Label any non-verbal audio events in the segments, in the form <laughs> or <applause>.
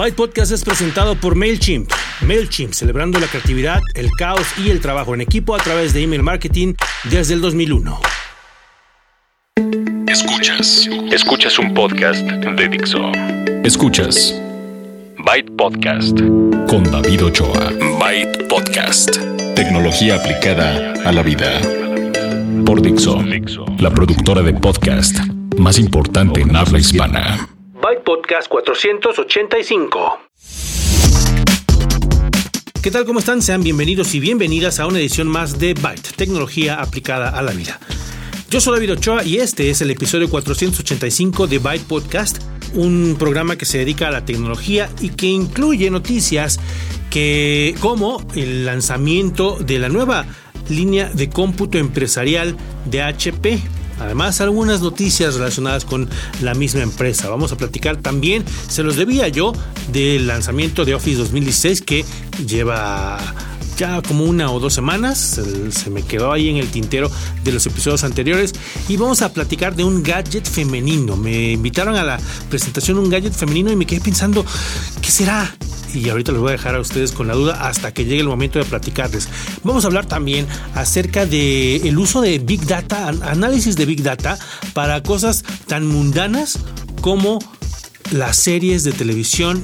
Byte Podcast es presentado por MailChimp. MailChimp, celebrando la creatividad, el caos y el trabajo en equipo a través de email marketing desde el 2001. Escuchas. Escuchas un podcast de Dixo. Escuchas. Byte Podcast. Con David Ochoa. Byte Podcast. Tecnología aplicada a la vida. Por Dixo. La productora de podcast más importante en habla hispana. Byte Podcast 485. ¿Qué tal? ¿Cómo están? Sean bienvenidos y bienvenidas a una edición más de Byte, tecnología aplicada a la vida. Yo soy David Ochoa y este es el episodio 485 de Byte Podcast, un programa que se dedica a la tecnología y que incluye noticias que como el lanzamiento de la nueva línea de cómputo empresarial de HP. Además, algunas noticias relacionadas con la misma empresa. Vamos a platicar también, se los debía yo, del lanzamiento de Office 2016 que lleva ya como una o dos semanas, se, me quedó ahí en el tintero de los episodios anteriores y vamos a platicar de un gadget femenino. Me invitaron a la presentación un gadget femenino y me quedé pensando, ¿qué será? Y ahorita les voy a dejar a ustedes con la duda hasta que llegue el momento de platicarles. Vamos a hablar también acerca de el uso de Big Data, análisis de Big Data para cosas tan mundanas como las series de televisión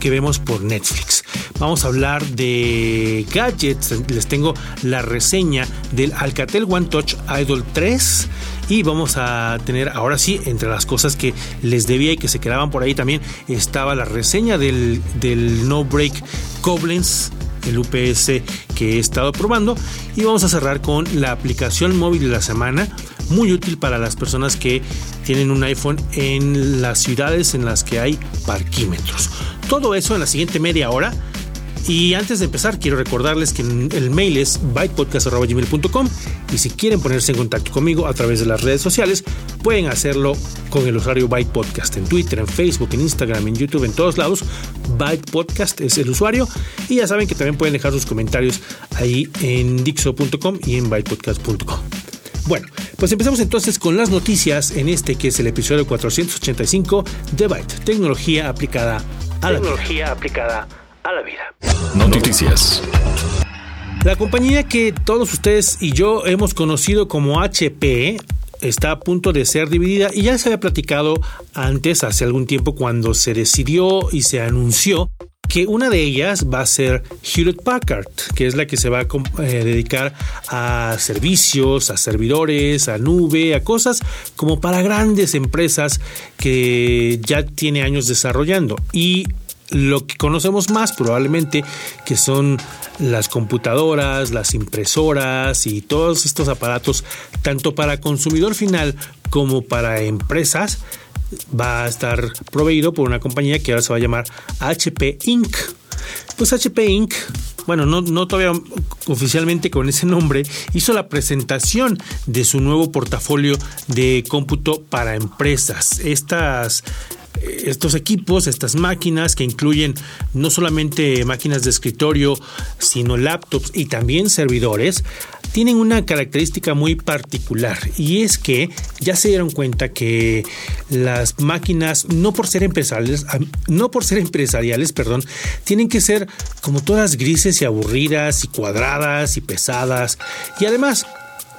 que vemos por Netflix. Vamos a hablar de gadgets. Les tengo la reseña del Alcatel One Touch Idol 3 y vamos a tener ahora sí, entre las cosas que les debía y que se quedaban por ahí también, estaba la reseña del, del No Break Koblenz el UPS que he estado probando. Y vamos a cerrar con la aplicación móvil de la semana muy útil para las personas que tienen un iPhone en las ciudades en las que hay parquímetros. Todo eso en la siguiente media hora y antes de empezar, quiero recordarles que el mail es bytepodcast.gmail.com y si quieren ponerse en contacto conmigo a través de las redes sociales, pueden hacerlo con el usuario Byte Podcast en Twitter, en Facebook, en Instagram, en YouTube, en todos lados. Byte Podcast es el usuario y ya saben que también pueden dejar sus comentarios ahí en dixo.com y en bytepodcast.com. Bueno, pues empezamos entonces con las noticias en este que es el episodio 485 de Byte, tecnología aplicada a la tecnología aplicada a la vida. Noticias. La compañía que todos ustedes y yo hemos conocido como HP está a punto de ser dividida y ya se había platicado antes, hace algún tiempo, cuando se decidió y se anunció que una de ellas va a ser Hewlett Packard, que es la que se va a eh, dedicar a servicios, a servidores, a nube, a cosas como para grandes empresas que ya tiene años desarrollando. Y lo que conocemos más probablemente que son las computadoras, las impresoras y todos estos aparatos, tanto para consumidor final como para empresas, va a estar proveído por una compañía que ahora se va a llamar HP Inc. Pues HP Inc. Bueno, no, no todavía oficialmente con ese nombre, hizo la presentación de su nuevo portafolio de cómputo para empresas. Estas estos equipos, estas máquinas que incluyen no solamente máquinas de escritorio, sino laptops y también servidores, tienen una característica muy particular. Y es que ya se dieron cuenta que las máquinas no por ser empresariales, no por ser empresariales, perdón, tienen que ser como todas grises y aburridas y cuadradas y pesadas. Y además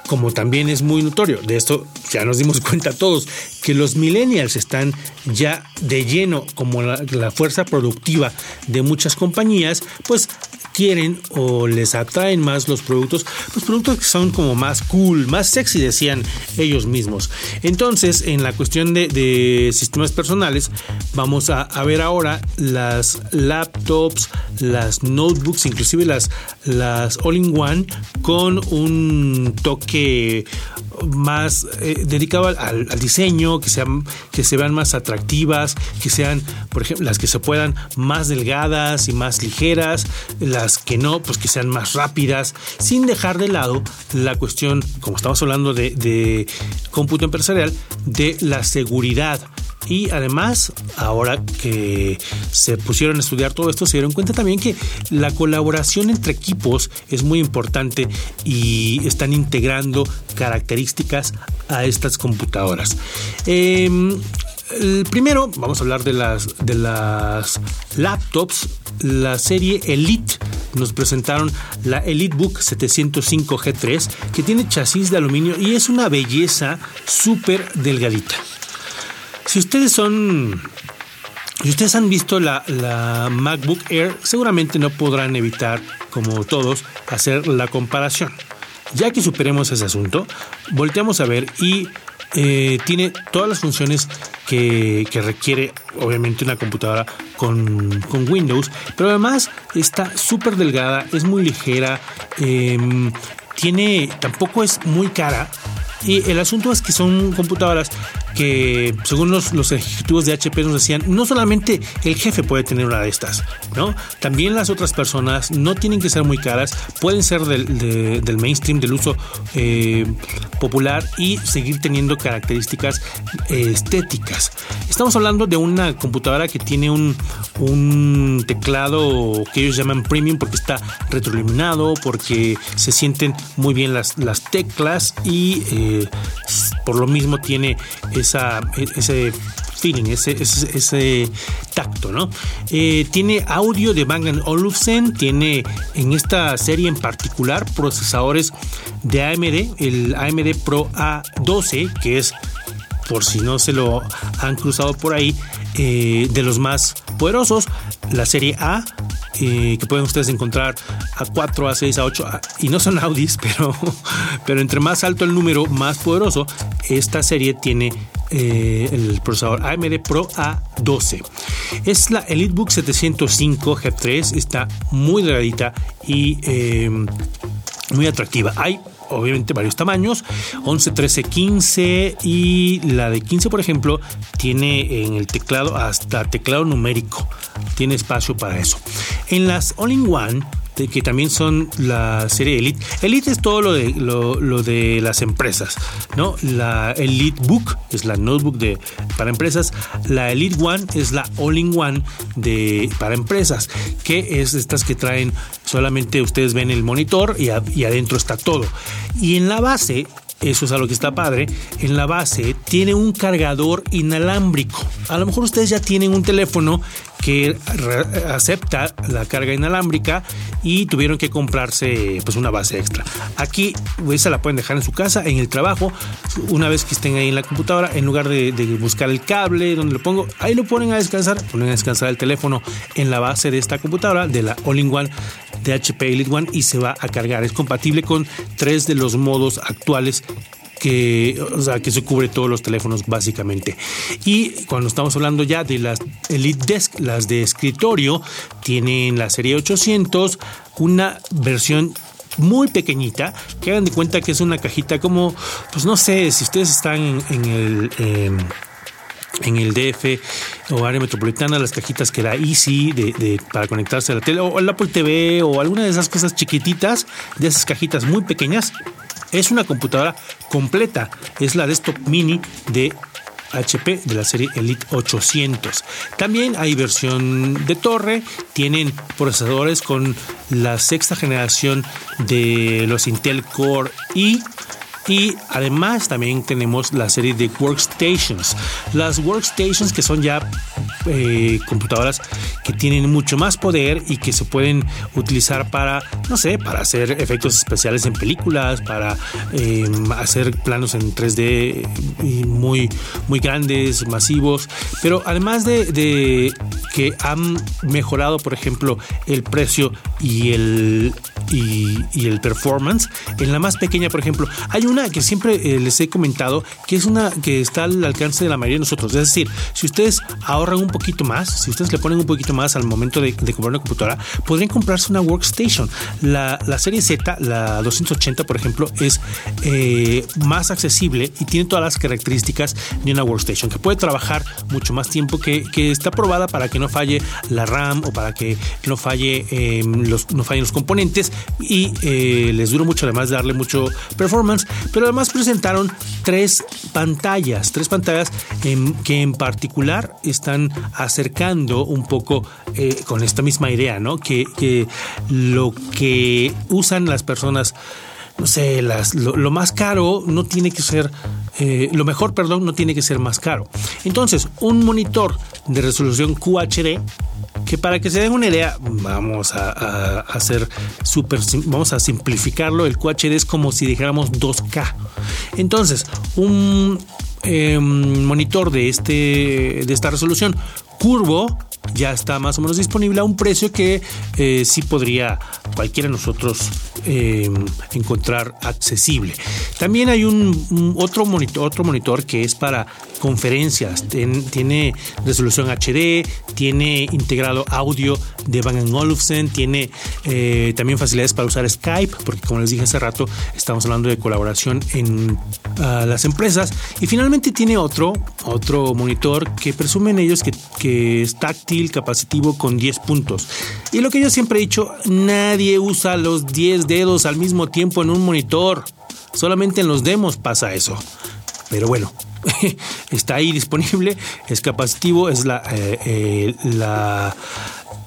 como también es muy notorio, de esto ya nos dimos <laughs> cuenta todos, que los millennials están ya de lleno como la, fuerza productiva de muchas compañías, pues quieren o les atraen más los productos, los productos que son como más cool, más sexy, decían ellos mismos. Entonces, en la cuestión de, sistemas personales, vamos a, ver ahora las laptops, las notebooks, inclusive las, las all-in-one con un toque más eh, dedicado al, diseño, que sean, que se vean más atractivas, que sean, por ejemplo, las que se puedan más delgadas y más ligeras, las que no, pues que sean más rápidas, sin dejar de lado la cuestión, como estamos hablando de, de cómputo empresarial, de la seguridad y además, ahora que se pusieron a estudiar todo esto, se dieron cuenta también que la colaboración entre equipos es muy importante y están integrando características a estas computadoras. Em, primero, vamos a hablar de las, de las laptops, la serie Elite. Nos presentaron la EliteBook 705G3, que tiene chasis de aluminio y es una belleza súper delgadita. Si ustedes son si ustedes han visto la, MacBook Air, seguramente no podrán evitar, como todos, hacer la comparación. Ya que superemos ese asunto, volteamos a ver y eh, tiene todas las funciones que, requiere obviamente una computadora con, Windows, pero además está súper delgada, es muy ligera, em, tiene, tampoco es muy cara. Y el asunto es que son computadoras que según los, ejecutivos de HP nos decían, no solamente el jefe puede tener una de estas, ¿no? También las otras personas no tienen que ser muy caras, pueden ser del, mainstream, del uso eh, popular y seguir teniendo características eh, estéticas. Estamos hablando de una computadora que tiene un, un teclado que ellos llaman premium porque está retroiluminado, porque se sienten muy bien las, las teclas y eh, por lo mismo tiene esa, ese feeling, ese, ese, tacto, ¿no? Eh, tiene audio de Bang Olufsen, tiene en esta serie en particular procesadores de AMD, el AMD Pro A12, que es, por si no se lo han cruzado por ahí, eh, de los más poderosos, la serie A, eh, que pueden ustedes encontrar a 4, a 6, a 8, y no son <laughs> Audis, pero, pero entre más alto el número, más poderoso, esta serie tiene eh, el procesador AMD Pro A12. Es la EliteBook 705 G3, está muy delgadita y muy atractiva. Hay obviamente varios tamaños, 11, 13, 15 y la de 15 por ejemplo tiene en el teclado hasta teclado numérico, tiene espacio para eso. En las All-in-One que también son la serie Elite. Elite es todo lo de, lo, de las empresas, ¿no? La Elite Book es la notebook de, para empresas. La Elite One es la All-in-One de, para empresas, que es estas que traen solamente ustedes ven el monitor y adentro está todo. Y en la base eso es algo que está padre, en la base tiene un cargador inalámbrico. A lo mejor ustedes ya tienen un teléfono que acepta la carga inalámbrica y tuvieron que comprarse pues una base extra. Aquí esa la pueden dejar en su casa, en el trabajo, una vez que estén ahí en la computadora, en lugar de, buscar el cable donde lo pongo, ahí lo ponen a descansar, ponen a descansar el teléfono en la base de esta computadora, de la All-in-One de HP Elite One y se va a cargar. Es compatible con tres de los modos actuales que, o sea, que se cubre todos los teléfonos básicamente. Y cuando estamos hablando ya de las Elite Desk, las de escritorio, tienen la serie 800, una versión muy pequeñita, que hagan de cuenta que es una cajita como, pues no sé, si ustedes están en, el... en el DF o área metropolitana, las cajitas que da Easy de, para conectarse a la tele, o el Apple TV, o alguna de esas cosas chiquititas, de esas cajitas muy pequeñas, es una computadora completa, es la desktop mini de HP de la serie Elite 800. También hay versión de torre, tienen procesadores con la sexta generación de los Intel Core i y además también tenemos la serie de workstations. Las workstations que son ya eh, computadoras que tienen mucho más poder y que se pueden utilizar para, no sé, para hacer efectos especiales en películas, para em, hacer planos en 3D muy, muy grandes, masivos. Pero además de, que han mejorado, por ejemplo, el precio y el, y, y el performance, en la más pequeña, por ejemplo, hay una que siempre eh, les he comentado que es una que está al alcance de la mayoría de nosotros. Es decir, si ustedes ahorran un poquito más, si ustedes le ponen un poquito más al momento de, comprar una computadora, podrían comprarse una workstation. La, serie Z, la 280, por ejemplo, es eh, más accesible y tiene todas las características de una workstation, que puede trabajar mucho más tiempo, que, está probada para que no falle la RAM o para que no falle em, los, no fallen los componentes y eh, les dura mucho además de darle mucho performance pero además presentaron tres pantallas, tres pantallas que en particular están acercando un poco eh, con esta misma idea, ¿no? Que, que lo que usan las personas no sé, las, lo, más caro no tiene que ser, eh, lo mejor, perdón, no tiene que ser más caro. Entonces, un monitor de resolución QHD que para que se den una idea, vamos a, hacer super, vamos a simplificarlo. El QHD es como si dijéramos 2K. Entonces, un em, monitor de, este, de esta resolución curvo ya está más o menos disponible a un precio que eh, sí podría cualquiera de nosotros eh, encontrar accesible. También hay un, otro, monitor, otro monitor que es para conferencias, tiene resolución HD, tiene integrado audio de Bang Olufsen, tiene eh, también facilidades para usar Skype, porque como les dije hace rato, estamos hablando de colaboración en las empresas. Y finalmente tiene otro, otro monitor que presumen ellos que, que es capacitivo con 10 puntos. Y lo que yo siempre he dicho, nadie usa los 10 dedos al mismo tiempo en un monitor. Solamente en los demos pasa eso. Pero bueno, <laughs> está ahí disponible, es capacitivo, es la, eh, eh, la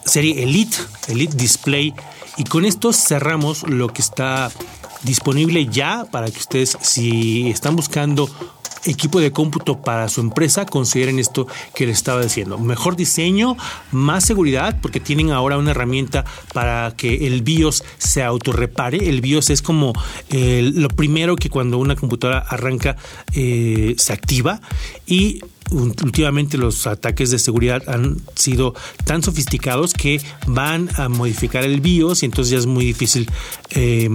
serie Elite, Elite Display. Y con esto cerramos lo que está disponible ya para que ustedes, si están buscando equipo de cómputo para su empresa, consideren esto que les estaba diciendo. Mejor diseño, más seguridad, porque tienen ahora una herramienta para que el BIOS se autorrepare. El BIOS es como lo primero que cuando una computadora arranca eh, se activa y últimamente los ataques de seguridad han sido tan sofisticados que van a modificar el BIOS y entonces ya es muy difícil eh,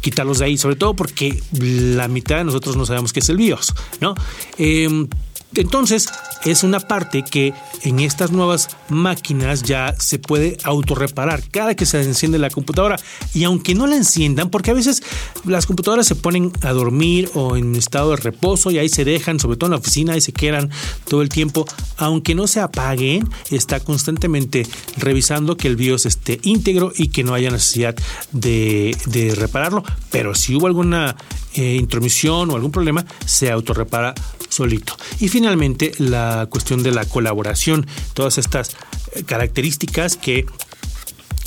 quitarlos de ahí, sobre todo porque la mitad de nosotros no sabemos qué es el BIOS, ¿no? Em, entonces, es una parte que en estas nuevas máquinas ya se puede autorreparar cada que se enciende la computadora. Y aunque no la enciendan, porque a veces las computadoras se ponen a dormir o en estado de reposo y ahí se dejan, sobre todo en la oficina, y se quedan todo el tiempo, aunque no se apaguen, está constantemente revisando que el BIOS esté íntegro y que no haya necesidad de, repararlo. Pero si hubo alguna eh, intromisión o algún problema, se autorrepara solito. Y finalmente, la cuestión de la colaboración, todas estas eh, características que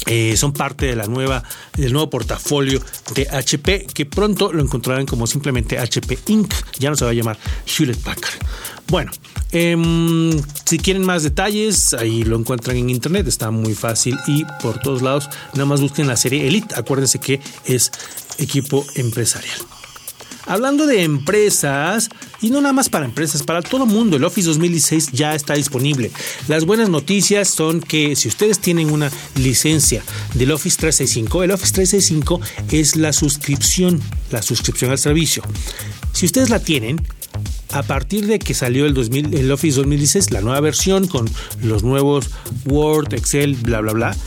eh, son parte de la nueva, del nuevo portafolio de HP, que pronto lo encontrarán como simplemente HP Inc. Ya no se va a llamar Hewlett Packard. Bueno, em, si quieren más detalles, ahí lo encuentran en internet, está muy fácil y por todos lados, nada más busquen la serie Elite, acuérdense que es equipo empresarial. Hablando de empresas, y no nada más para empresas, para todo mundo, el Office 2016 ya está disponible. Las buenas noticias son que si ustedes tienen una licencia del Office 365, el Office 365 es la suscripción, la suscripción al servicio. Si ustedes la tienen, a partir de que salió el, 2000, el Office 2016, la nueva versión con los nuevos Word, Excel, bla, bla, bla,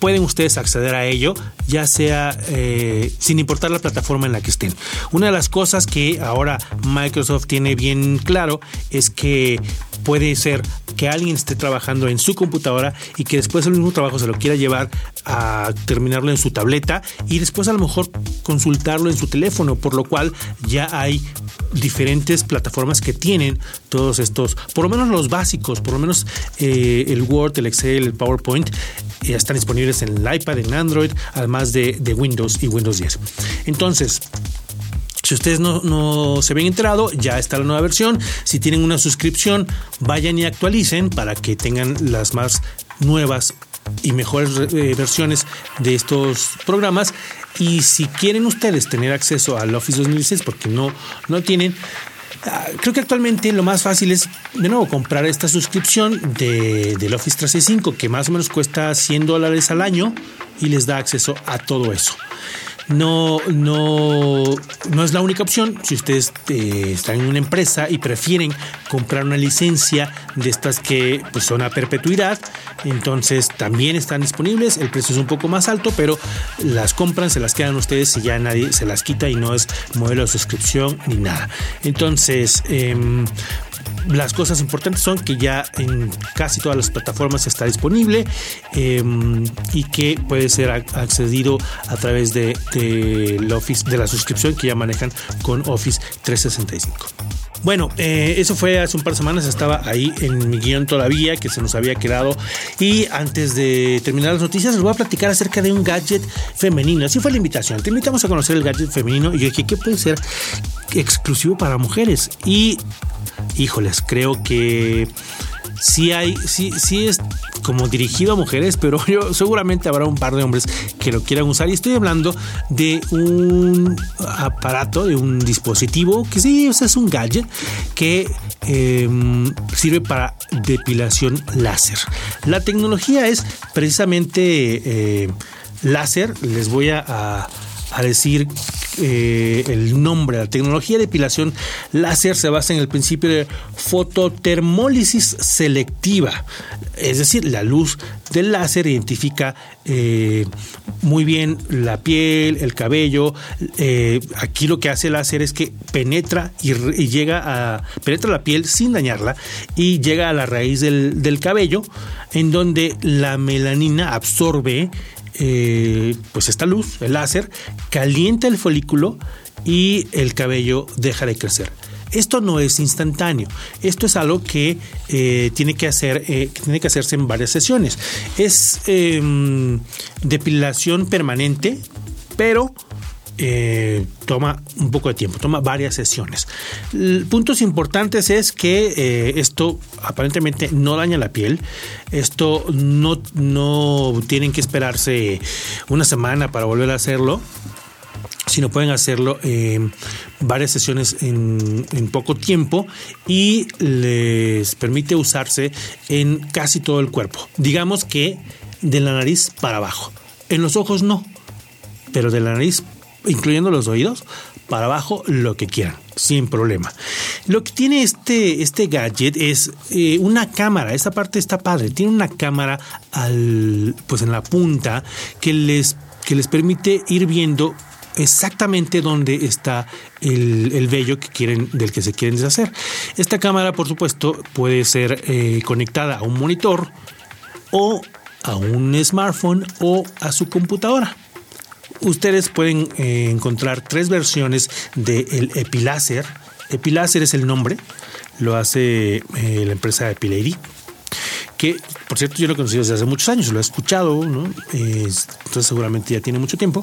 pueden ustedes acceder a ello, ya sea eh, sin importar la plataforma en la que estén. Una de las cosas que ahora Microsoft tiene bien claro es que puede ser que alguien esté trabajando en su computadora y que después el mismo trabajo se lo quiera llevar a terminarlo en su tableta y después a lo mejor consultarlo en su teléfono, por lo cual ya hay diferentes plataformas que tienen todos estos, por lo menos los básicos, por lo menos eh, el Word, el Excel, el PowerPoint, ya están disponibles en el iPad, en Android, además de, de Windows y Windows 10. Entonces, si ustedes no, se ven enterado, ya está la nueva versión. Si tienen una suscripción, vayan y actualicen para que tengan las más nuevas y mejores eh, versiones de estos programas. Y si quieren ustedes tener acceso al Office 2016, porque no, no tienen, ah, creo que actualmente lo más fácil es, de nuevo, comprar esta suscripción de, del Office 365, que más o menos cuesta 100 dólares al año y les da acceso a todo eso no, no, no es la única opción. Si ustedes eh, están en una empresa y prefieren comprar una licencia de estas que pues, son a perpetuidad, entonces también están disponibles. El precio es un poco más alto, pero las compran, se las quedan ustedes y ya nadie se las quita y no es modelo de suscripción ni nada. Entonces, em, las cosas importantes son que ya en casi todas las plataformas está disponible em, y que puede ser accedido a través de, Office, de la suscripción que ya manejan con Office 365. Bueno, eh, eso fue hace un par de semanas, estaba ahí en mi guion todavía, que se nos había quedado. Y antes de terminar las noticias, les voy a platicar acerca de un gadget femenino. Así fue la invitación. Te invitamos a conocer el gadget femenino. Y yo dije, ¿qué puede ser exclusivo para mujeres? Y, híjoles, creo que sí hay, sí, sí es como dirigido a mujeres, pero <laughs> seguramente habrá un par de hombres que lo quieran usar. Y estoy hablando de un aparato, de un dispositivo que sí es un gadget que em, sirve para depilación láser. La tecnología es precisamente eh, láser. Les voy a decir eh, el nombre. La tecnología de depilación láser se basa en el principio de fototermólisis selectiva. Es decir, la luz del láser identifica eh, muy bien la piel, el cabello. Eh, aquí lo que hace el láser es que penetra y, llega a. penetra la piel sin dañarla y llega a la raíz del cabello, en donde la melanina absorbe eh, pues esta luz, el láser, calienta el folículo y el cabello deja de crecer. Esto no es instantáneo. Esto es algo que eh, tiene que hacer, eh, tiene que hacerse en varias sesiones. Es em, depilación permanente, pero eh, toma un poco de tiempo, toma varias sesiones. Puntos importantes es que eh, esto aparentemente no daña la piel, esto no, no tienen que esperarse una semana para volver a hacerlo sino pueden hacerlo en varias sesiones en, en, poco tiempo y les permite usarse en casi todo el cuerpo. Digamos que de la nariz para abajo. En los ojos no, pero de la nariz incluyendo los oídos, para abajo lo que quieran, sin problema. Lo que tiene este, este gadget es eh, una cámara, esta parte está padre, tiene una cámara al, pues en la punta que les, que les permite ir viendo exactamente dónde está el, vello que quieren, del que se quieren deshacer. Esta cámara, por supuesto, puede ser eh, conectada a un monitor o a un smartphone o a su computadora ustedes pueden eh, encontrar tres versiones del Epilaser. Epilaser es el nombre, lo hace eh, la empresa Epilady que por cierto yo lo he conocido desde hace muchos años, lo he escuchado, ¿no? entonces seguramente ya tiene mucho tiempo.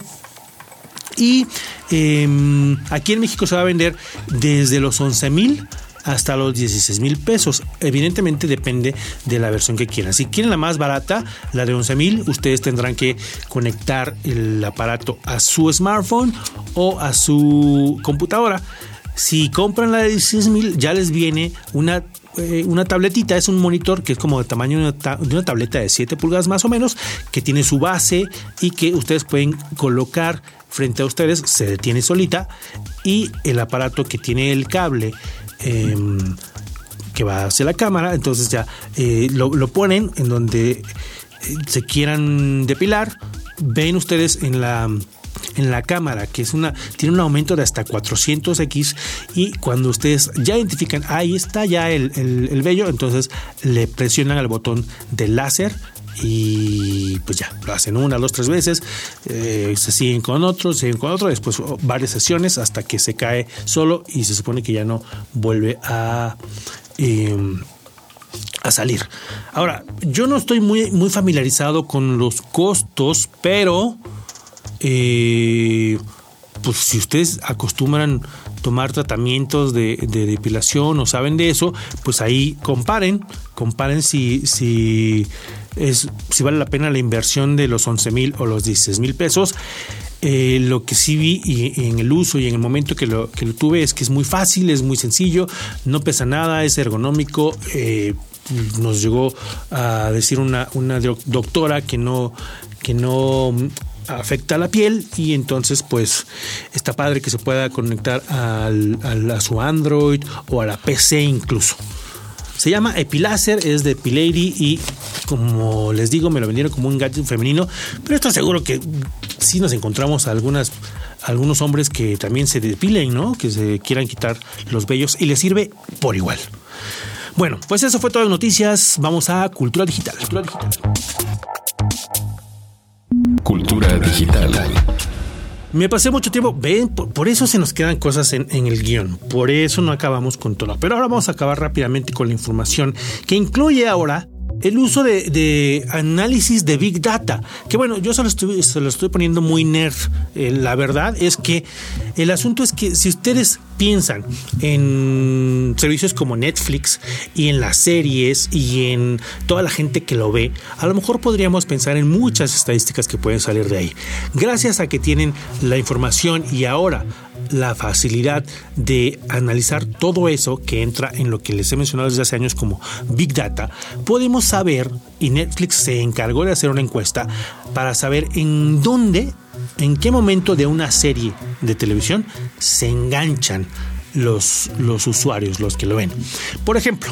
Y em, aquí en México se va a vender desde los 11 mil hasta los 16 mil pesos. Evidentemente depende de la versión que quieran. Si quieren la más barata, la de 11 mil, ustedes tendrán que conectar el aparato a su smartphone o a su computadora. Si compran la de 16 mil, ya les viene una eh, una tabletita, es un monitor que es como de tamaño de una, de una, tableta de 7 pulgadas más o menos, que tiene su base y que ustedes pueden colocar frente a ustedes, se detiene solita y el aparato que tiene el cable Em, que va hacia la cámara, entonces ya eh, lo, ponen en donde eh, se quieran depilar, ven ustedes en la en la cámara, que es una, tiene un aumento de hasta 400x y cuando ustedes ya identifican, ahí está ya el, el, vello, entonces le presionan al botón de láser y pues ya, lo hacen una, dos, tres veces, eh, se siguen con otro, siguen con otro, después varias sesiones hasta que se cae solo y se supone que ya no vuelve a... Em, a salir. Ahora, yo no estoy muy, muy familiarizado con los costos, pero eh, pues si ustedes acostumbran tomar tratamientos de, depilación o saben de eso, pues ahí comparen, comparen si, es, si vale la pena la inversión de los 11 mil o los 16 mil pesos. Eh, lo que sí vi y, en el uso y en el momento que lo, que lo tuve es que es muy fácil, es muy sencillo, no pesa nada, es ergonómico. Eh, nos llegó a decir una, una doctora que no, que no afecta la piel y entonces pues está padre que se pueda conectar al, a su Android o a la PC incluso. Se llama Epilaser, es de Epilady y como les digo me lo vendieron como un gadget femenino, pero estoy seguro que sí nos encontramos algunas algunos hombres que también se depilen, ¿no? Que se quieran quitar los vellos y les sirve por igual. Bueno, pues eso fue todas las noticias. Vamos a Cultura Digital. Cultura Digital. Cultura digital. Me pasé mucho tiempo, ven, por, eso se nos quedan cosas en, en, el guion, por eso no acabamos con todo. Pero ahora vamos a acabar rápidamente con la información que incluye ahora el uso de, análisis de Big Data, que bueno, yo se lo estoy, poniendo muy nerd. Eh, la verdad es que el asunto es que si ustedes piensan en servicios como Netflix y en las series y en toda la gente que lo ve, a lo mejor podríamos pensar en muchas estadísticas que pueden salir de ahí. Gracias a que tienen la información y ahora la facilidad de analizar todo eso que entra en lo que les he mencionado desde hace años como Big Data, podemos saber, y Netflix se encargó de hacer una encuesta para saber en dónde, en qué momento de una serie de televisión se enganchan los, los usuarios, los que lo ven. Por ejemplo,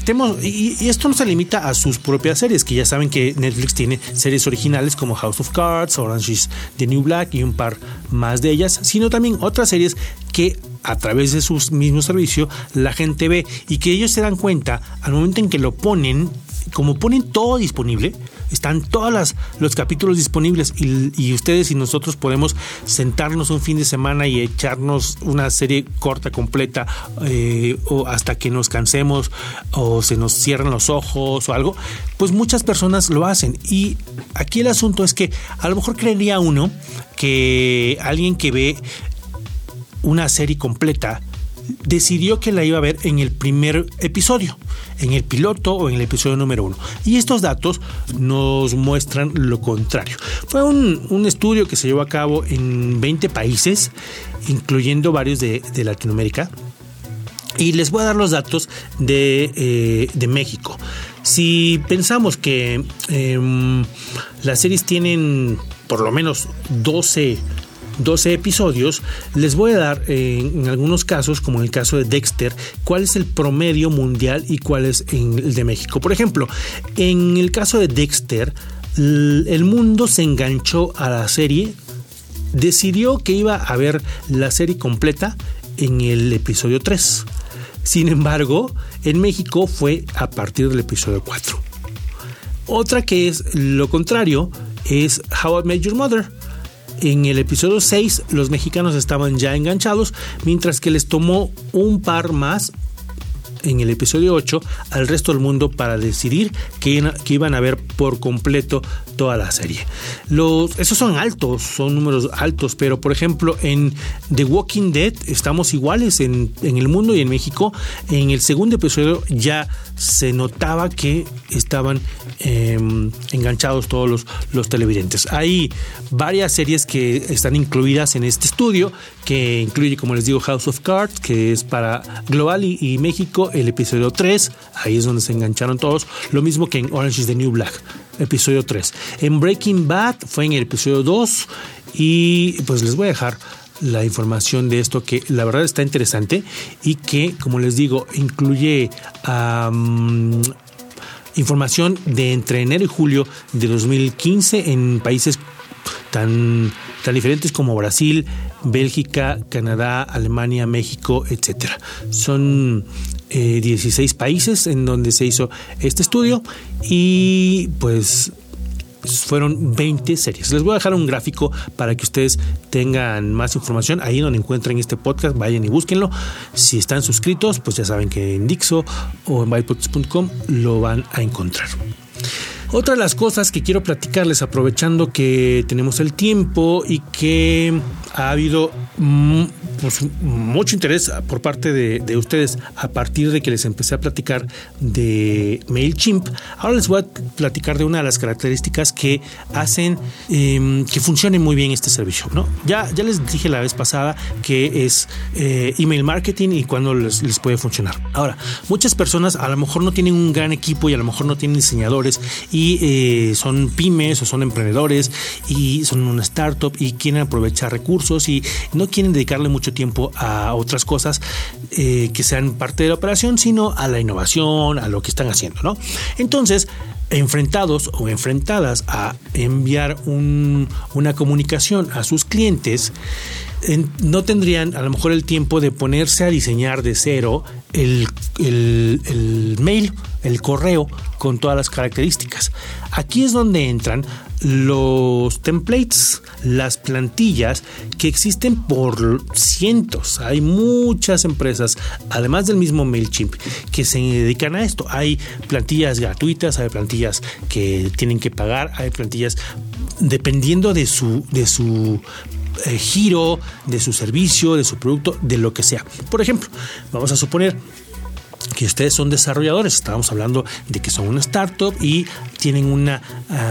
tenemos, y, esto no se limita a sus propias series, que ya saben que Netflix tiene series originales como House of Cards, Orange is the New Black y un par más de ellas, sino también otras series que a través de su mismo servicio la gente ve y que ellos se dan cuenta al momento en que lo ponen, como ponen todo disponible, están todos los capítulos disponibles y, ustedes y nosotros podemos sentarnos un fin de semana y echarnos una serie corta, completa, eh, o hasta que nos cansemos o se nos cierran los ojos o algo, pues muchas personas lo hacen. Y aquí el asunto es que a lo mejor creería uno que alguien que ve una serie completa decidió que la iba a ver en el primer episodio en el piloto o en el episodio número uno. Y estos datos nos muestran lo contrario. Fue un, estudio que se llevó a cabo en 20 países, incluyendo varios de, Latinoamérica. Y les voy a dar los datos de, eh, México. Si pensamos que em, las series tienen por lo menos 12 12 episodios, les voy a dar en algunos casos, como en el caso de Dexter, cuál es el promedio mundial y cuál es el de México. Por ejemplo, en el caso de Dexter, el mundo se enganchó a la serie, decidió que iba a ver la serie completa en el episodio 3. Sin embargo, en México fue a partir del episodio 4. Otra que es lo contrario es How I Met Your Mother en el episodio 6 los mexicanos estaban ya enganchados, mientras que les tomó un par más en el episodio 8 al resto del mundo para decidir que, iban a ver por completo toda la serie. Los, esos son altos, son números altos, pero por ejemplo en The Walking Dead estamos iguales en, en el mundo y en México. En el segundo episodio ya se notaba que estaban em, enganchados todos los, los, televidentes. Hay varias series que están incluidas en este estudio, que incluye, como les digo, House of Cards, que es para Global y, México, el episodio 3, ahí es donde se engancharon todos, lo mismo que en Orange is the New Black, episodio 3. En Breaking Bad fue en el episodio 2 y pues les voy a dejar la información de esto que la verdad está interesante y que, como les digo, incluye información de entre enero y julio de 2015 en países tan, tan diferentes como Brasil, Bélgica, Canadá, Alemania, México, etcétera. Son 16 eh, países en donde se hizo este estudio y pues fueron 20 series. Les voy a dejar un gráfico para que ustedes tengan más información. Ahí donde encuentren este podcast, vayan y búsquenlo. Si están suscritos, pues ya saben que en Dixo o en bypodcast.com lo van a encontrar. Otra de las cosas que quiero platicarles aprovechando que tenemos el tiempo y que ha habido pues, mucho interés por parte de, ustedes a partir de que les empecé a platicar de MailChimp. Ahora les voy a platicar de una de las características que hacen em, que funcione muy bien este servicio. ¿no? Ya, ya les dije la vez pasada que es eh, email marketing y cuándo les, les puede funcionar. Ahora, muchas personas a lo mejor no tienen un gran equipo y a lo mejor no tienen diseñadores y eh, son pymes o son emprendedores y son una startup y quieren aprovechar recursos y no quieren dedicarle mucho tiempo a otras cosas eh, que sean parte de la operación, sino a la innovación, a lo que están haciendo, ¿no? Entonces, enfrentados o enfrentadas a enviar una comunicación a sus clientes, no tendrían a lo mejor el tiempo de ponerse a diseñar de cero el, el mail el correo con todas las características. Aquí es donde entran los templates, las plantillas que existen por cientos. Hay muchas empresas, además del mismo MailChimp, que se dedican a esto. Hay plantillas gratuitas, hay plantillas que tienen que pagar, hay plantillas dependiendo de su, de su eh, giro, de su servicio, de su producto, de lo que sea. Por ejemplo, vamos a suponer que ustedes son desarrolladores. Estábamos hablando de que son una startup y tienen una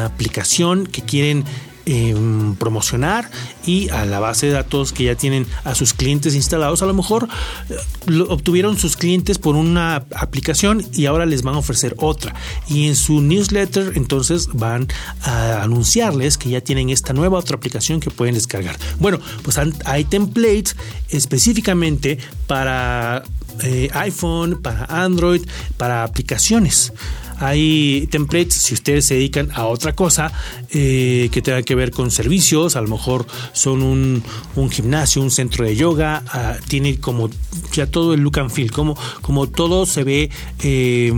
aplicación que quieren em, promocionar y a la base de datos que ya tienen a sus clientes instalados, a lo mejor eh, obtuvieron sus clientes por una aplicación y ahora les van a ofrecer otra. Y en su newsletter entonces van a anunciarles que ya tienen esta nueva otra aplicación que pueden descargar. Bueno, pues hay templates específicamente para eh, iPhone, para Android, para aplicaciones. Hay templates si ustedes se dedican a otra cosa eh, que tenga que ver con servicios, a lo mejor son un, gimnasio, un centro de yoga, ah, tiene como ya todo el look and feel, como, como todo se ve. Eh,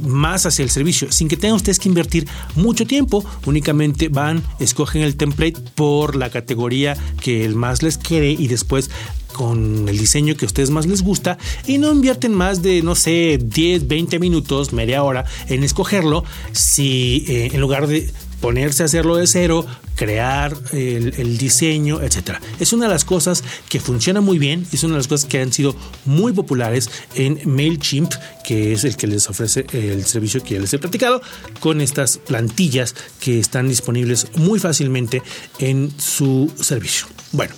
más hacia el servicio, sin que tengan ustedes que invertir mucho tiempo, únicamente van, escogen el template por la categoría que el más les quede y después con el diseño que a ustedes más les gusta y no invierten más de, no sé, 10, 20 minutos, media hora en escogerlo, si eh, en lugar de ponerse a hacerlo de cero, crear el, diseño, etcétera. Es una de las cosas que funciona muy bien, es una de las cosas que han sido muy populares en Mailchimp, que es el que les ofrece el servicio que ya les he platicado, con estas plantillas que están disponibles muy fácilmente en su servicio. Bueno,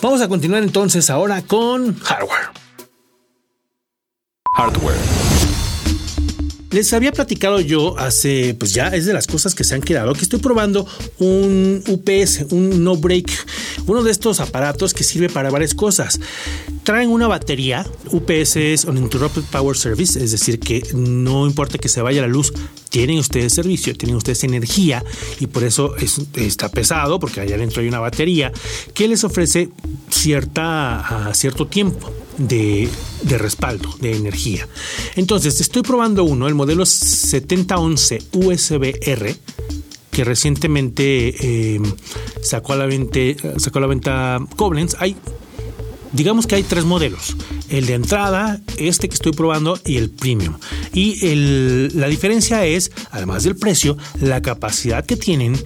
Vamos a continuar entonces ahora con hardware. Hardware. Les había platicado yo hace, pues ya es de las cosas que se han quedado, que estoy probando un UPS, un no break, uno de estos aparatos que sirve para varias cosas. Traen una batería, UPS es Uninterrupted Power Service, es decir, que no importa que se vaya la luz, tienen ustedes servicio, tienen ustedes energía y por eso está pesado, porque allá adentro hay una batería que les ofrece cierta, cierto tiempo de, respaldo de energía. Entonces, estoy probando uno, el modelo 7011 USB-R que recientemente eh, sacó, a la venta, sacó a la venta Koblenz. Hay digamos que hay tres modelos. El de entrada, este que estoy probando y el premium. Y la diferencia es, además del precio, la capacidad que tienen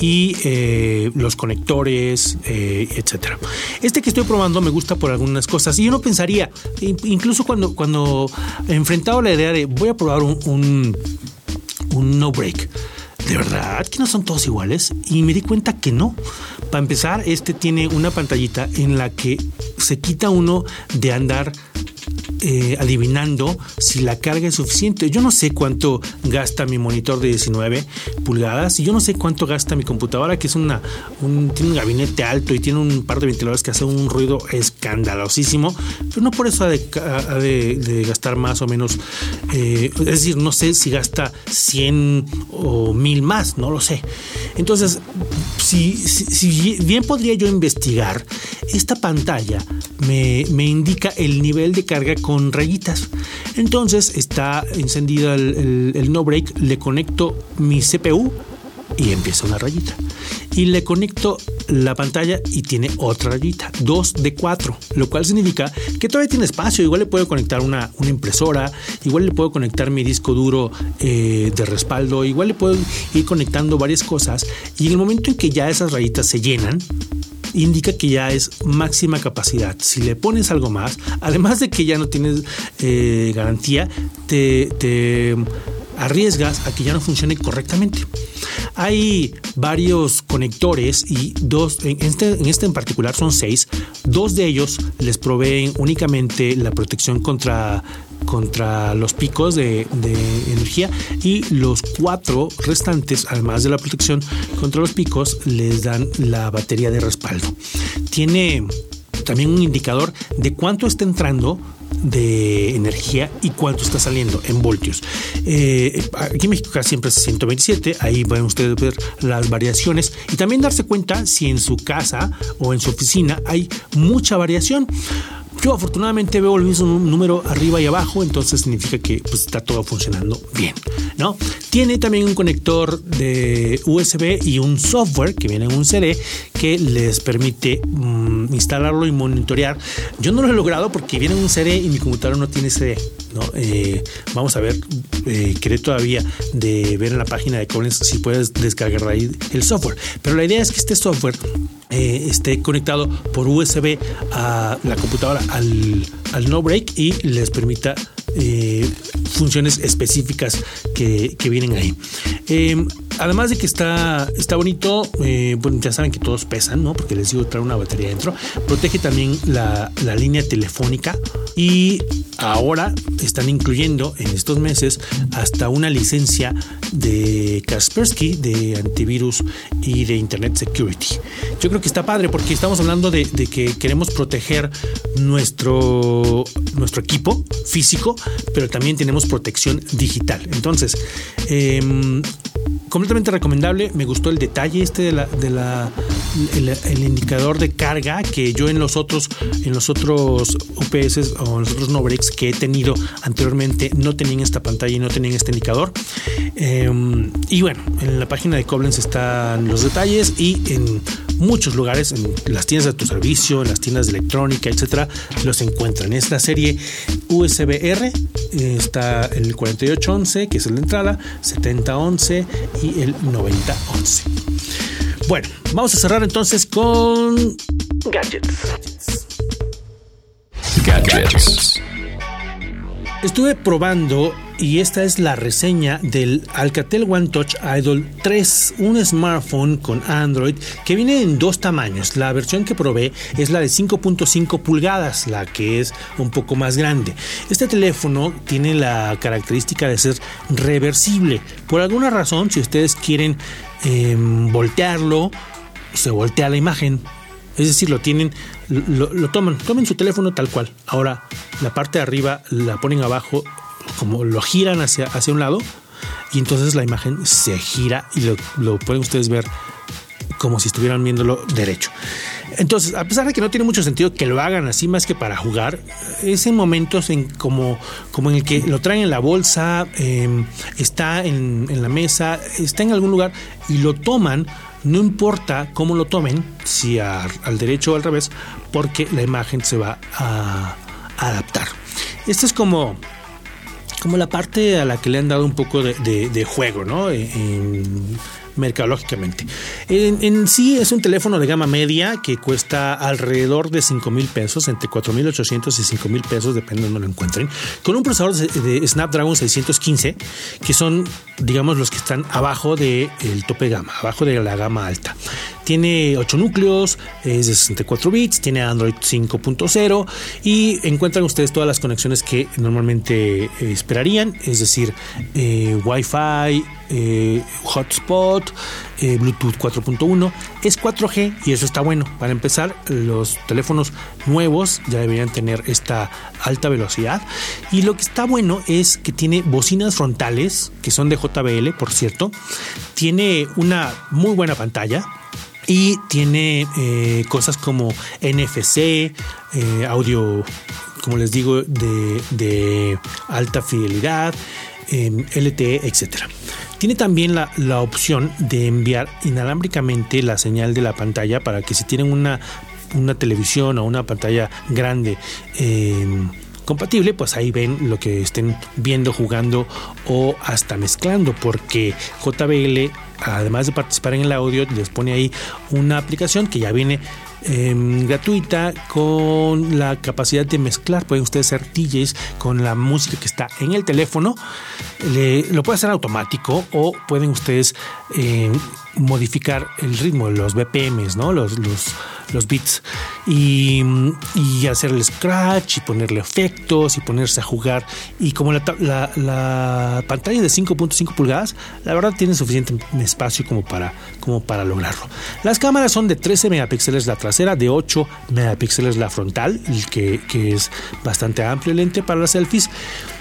y eh, los conectores, eh, etcétera. Este que estoy probando me gusta por algunas cosas y uno pensaría, incluso cuando, cuando he enfrentado la idea de voy a probar un, un no break ¿de verdad que no son todos iguales? Y me di cuenta que no. Para empezar, este tiene una pantallita en la que se quita uno de andar eh, adivinando si la carga es suficiente. Yo no sé cuánto gasta mi monitor de 19 pulgadas y yo no sé cuánto gasta mi computadora, que es una, un, tiene un gabinete alto y tiene un par de ventiladores que hacen un ruido escandalosísimo, pero no por eso ha de, gastar más o menos. Eh, es decir, no sé si gasta 100 o 1000 más, no lo sé. Entonces, si, bien podría yo investigar, esta pantalla me, indica el nivel de carga con rayitas. Entonces está encendida el, no break, le conecto mi CPU y empieza una rayita. Y le conecto la pantalla y tiene otra rayita, 2 de 4, lo cual significa que todavía tiene espacio. Igual le puedo conectar una, una impresora, igual le puedo conectar mi disco duro eh, de respaldo, igual le puedo ir conectando varias cosas. Y en el momento en que ya esas rayitas se llenan, indica que ya es máxima capacidad. Si le pones algo más, además de que ya no tienes eh, garantía, te, arriesgas a que ya no funcione correctamente. Hay varios conectores y dos, en este, en este en particular son seis, dos de ellos les proveen únicamente la protección contra contra los picos de, energía y los cuatro restantes, además de la protección contra los picos, les dan la batería de respaldo. Tiene también un indicador de cuánto está entrando de energía y cuánto está saliendo en voltios. Eh, aquí en México siempre es 127, ahí van ustedes ver las variaciones y también darse cuenta si en su casa o en su oficina hay mucha variación. Yo afortunadamente veo el mismo número arriba y abajo, entonces significa que pues, está todo funcionando bien, ¿no? Tiene también un conector de USB y un software que viene en un CD que les permite mm, instalarlo y monitorear. Yo no lo he logrado porque viene en un CD y mi computadora no tiene CD. Eh, vamos a ver, eh, queré todavía de ver en la página de Collins si puedes descargar ahí el software. Pero la idea es que este software eh, esté conectado por USB a la computadora al, al no break y les permita eh, funciones específicas que, vienen ahí. Em, además de que está, está bonito, eh, bueno, ya saben que todos pesan, ¿no? Porque les digo, trae una batería dentro. Protege también la, línea telefónica y ahora están incluyendo en estos meses hasta una licencia de Kaspersky de antivirus y de Internet Security. Yo creo que está padre porque estamos hablando de, que queremos proteger nuestro, nuestro equipo físico pero también tenemos protección digital. Entonces, em, completamente recomendable. Me gustó el detalle este de la, el, indicador de carga que yo en los otros en los otros UPS o en los otros no breaks que he tenido anteriormente no tenían esta pantalla y no tenían este indicador. Em, y bueno, en la página de Koblenz están los detalles y en muchos lugares, en las tiendas de tu servicio, en las tiendas de electrónica, etcétera, los encuentran. Es la serie USB-R, está el 4811, que es el de entrada, 7011 y el 9011. Bueno, vamos a cerrar entonces con gadgets. Gadgets. Estuve probando y esta es la reseña del Alcatel One Touch Idol 3, un smartphone con Android que viene en dos tamaños. La versión que probé es la de 5.5 pulgadas, la que es un poco más grande. Este teléfono tiene la característica de ser reversible. Por alguna razón, si ustedes quieren em, voltearlo, se voltea la imagen. Es decir, lo tienen, lo, lo, toman, tomen su teléfono tal cual. Ahora, la parte de arriba la ponen abajo como lo giran hacia, hacia un lado y entonces la imagen se gira y lo, pueden ustedes ver como si estuvieran viéndolo derecho. Entonces, a pesar de que no tiene mucho sentido que lo hagan así más que para jugar, es en momentos en como, como en el que lo traen en la bolsa, em, está en, la mesa, está en algún lugar y lo toman, no importa cómo lo tomen, si al derecho o al revés, porque la imagen se va a, adaptar. Esto es como como la parte a la que le han dado un poco de, juego, ¿no? Mercadológicamente. En, sí es un teléfono de gama media que cuesta alrededor de 5 mil pesos, entre 4 mil 800 y 5 mil pesos, depende de donde lo encuentren, con un procesador de, Snapdragon 615, que son, digamos, los que están abajo del tope gama, abajo de la gama alta. Tiene 8 núcleos, es de 64 bits, tiene Android 5.0 y encuentran ustedes todas las conexiones que normalmente eh, esperarían, es decir, eh, Wi-Fi, eh, hotspot, Bluetooth 4.1, es 4G y eso está bueno. Para empezar, los teléfonos nuevos ya deberían tener esta alta velocidad y lo que está bueno es que tiene bocinas frontales que son de JBL, por cierto, tiene una muy buena pantalla y tiene eh, cosas como NFC, eh, audio, como les digo, de, alta fidelidad, em, LTE, etc. Tiene también la, la, opción de enviar inalámbricamente la señal de la pantalla para que si tienen una, una televisión o una pantalla grande, em, compatible, pues ahí ven lo que estén viendo, jugando o hasta mezclando, porque JBL, además de participar en el audio, les pone ahí una aplicación que ya viene em, gratuita con la capacidad de mezclar. Pueden ustedes hacer DJs con la música que está en el teléfono. lo puede hacer automático o pueden ustedes em, modificar el ritmo, los BPMs, ¿no? Los, los, los beats y, y, hacerle scratch y ponerle efectos y ponerse a jugar. Y como la, la, pantalla de 5.5 pulgadas, la verdad tiene suficiente espacio como para, como para lograrlo. Las cámaras son de 13 megapíxeles la trasera, de 8 megapíxeles la frontal, que, que es bastante amplio lente para las selfies.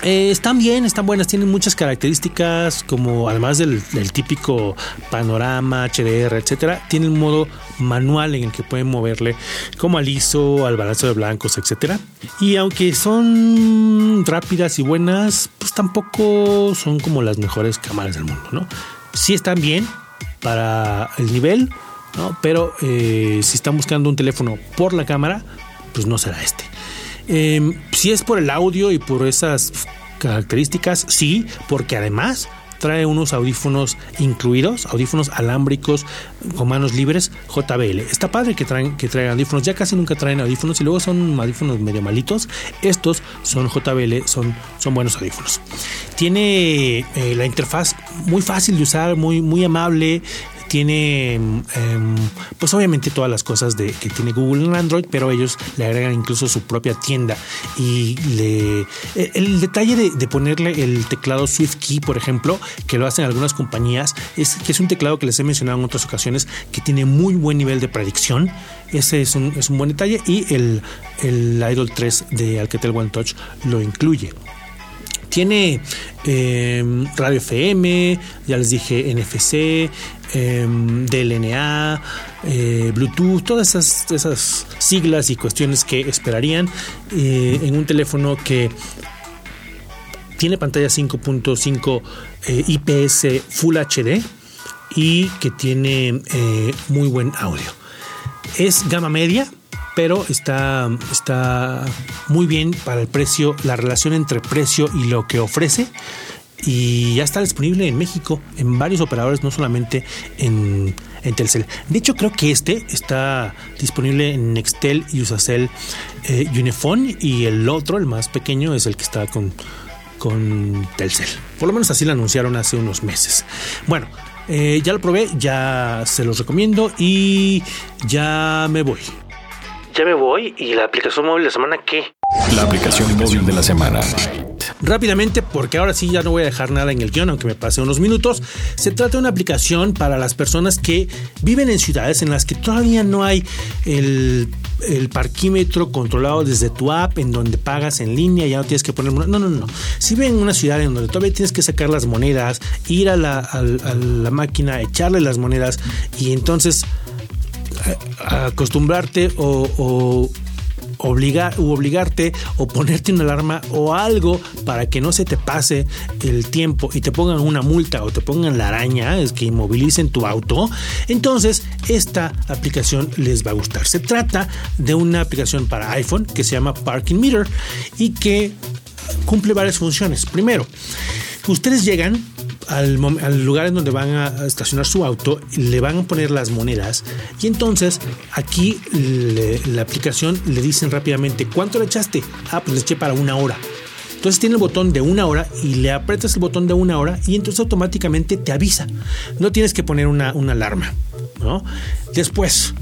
Eh, están bien, están buenas, tienen muchas características como además del, típico panorama, HDR, etcétera, tienen un modo manual en el que pueden moverle como al ISO, al balance de blancos, etcétera. Y aunque son rápidas y buenas, pues tampoco son como las mejores cámaras del mundo, ¿no? Sí están bien para el nivel, ¿no? Pero eh, si están buscando un teléfono por la cámara, pues no será este. Em, si es por el audio y por esas características, sí, porque además trae unos audífonos incluidos, audífonos alámbricos con manos libres JBL. Está padre que traen que traigan audífonos, ya casi nunca traen audífonos y luego son audífonos medio malitos. Estos son JBL, son, son buenos audífonos. Tiene eh, la interfaz muy fácil de usar, muy, muy amable tiene em, pues obviamente todas las cosas de, que tiene Google en Android, pero ellos le agregan incluso su propia tienda y le el, detalle de, ponerle el teclado SwiftKey, por ejemplo, que lo hacen algunas compañías, es que es un teclado que les he mencionado en otras ocasiones que tiene muy buen nivel de predicción. Ese es un, es un buen detalle y el, el Idol 3 de Alcatel One Touch lo incluye. Tiene em, radio FM, ya les dije NFC, em, DLNA, eh, Bluetooth, todas esas, siglas y cuestiones que esperarían eh, en un teléfono que tiene pantalla 5.5 eh, IPS Full HD y que tiene muy buen audio. Es gama media, pero está, está muy bien para el precio, la relación entre precio y lo que ofrece. Y ya está disponible en México, en varios operadores, no solamente en, Telcel. De hecho, creo que este está disponible en Nextel, Usacell, eh, Unifone y el otro, el más pequeño, es el que está con, con Telcel. Por lo menos así lo anunciaron hace unos meses. Bueno, eh, ya lo probé, ya se los recomiendo y ya me voy ya me voy. ¿Y la aplicación móvil de la semana qué? La aplicación móvil de la semana. Rápidamente, porque ahora sí ya no voy a dejar nada en el guion, aunque me pase unos minutos. Se trata de una aplicación para las personas que viven en ciudades en las que todavía no hay el, parquímetro controlado desde tu app, en donde pagas en línea, ya no tienes que poner. No, no, no. Si viven en una ciudad en donde todavía tienes que sacar las monedas, ir a la, a la máquina, echarle las monedas y entonces acostumbrarte o, obligar u obligarte o ponerte una alarma o algo para que no se te pase el tiempo y te pongan una multa o te pongan la araña, es que inmovilicen tu auto, entonces esta aplicación les va a gustar. Se trata de una aplicación para iPhone que se llama Parking Meter y que cumple varias funciones. Primero, ustedes llegan al, lugar en donde van a estacionar su auto, le van a poner las monedas y entonces aquí la aplicación le dicen rápidamente, ¿cuánto le echaste? Ah, pues le eché para una hora. Entonces tiene el botón de una hora y le aprietas el botón de una hora y entonces automáticamente te avisa. No tienes que poner una, alarma. ¿no? Después,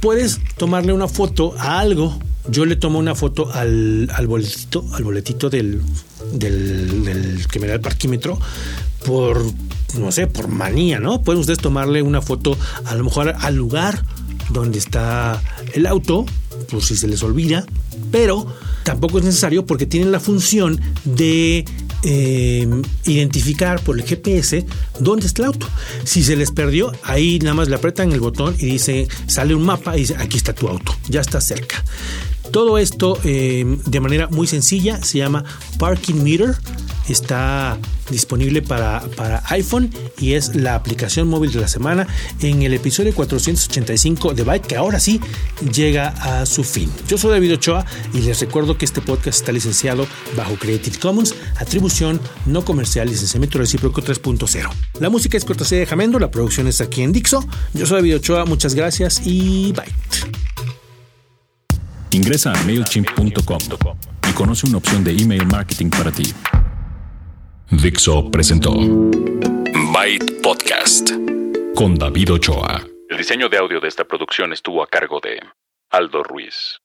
puedes tomarle una foto a algo. Yo le tomo una foto al, boletito, al boletito del, del, del, que me da el parquímetro por, no sé, por manía, ¿no? Pueden ustedes tomarle una foto a lo mejor al lugar donde está el auto, por si se les olvida, pero tampoco es necesario porque tienen la función de eh, identificar por el GPS dónde está el auto. Si se les perdió, ahí nada más le apretan el botón y dice, sale un mapa y dice, aquí está tu auto, ya está cerca. Todo esto eh, de manera muy sencilla se llama Parking Meter. Está disponible para, para, iPhone y es la aplicación móvil de la semana en el episodio 485 de Byte que ahora sí llega a su fin. Yo soy David Ochoa y les recuerdo que este podcast está licenciado bajo Creative Commons, atribución no comercial, licenciamiento recíproco 3.0. La música es cortesía de Jamendo, la producción es aquí en Dixo. Yo soy David Ochoa, muchas gracias y Byte. Ingresa a MailChimp.com y conoce una opción de email marketing para ti. Dixo presentó Byte Podcast con David Ochoa. El diseño de audio de esta producción estuvo a cargo de Aldo Ruiz.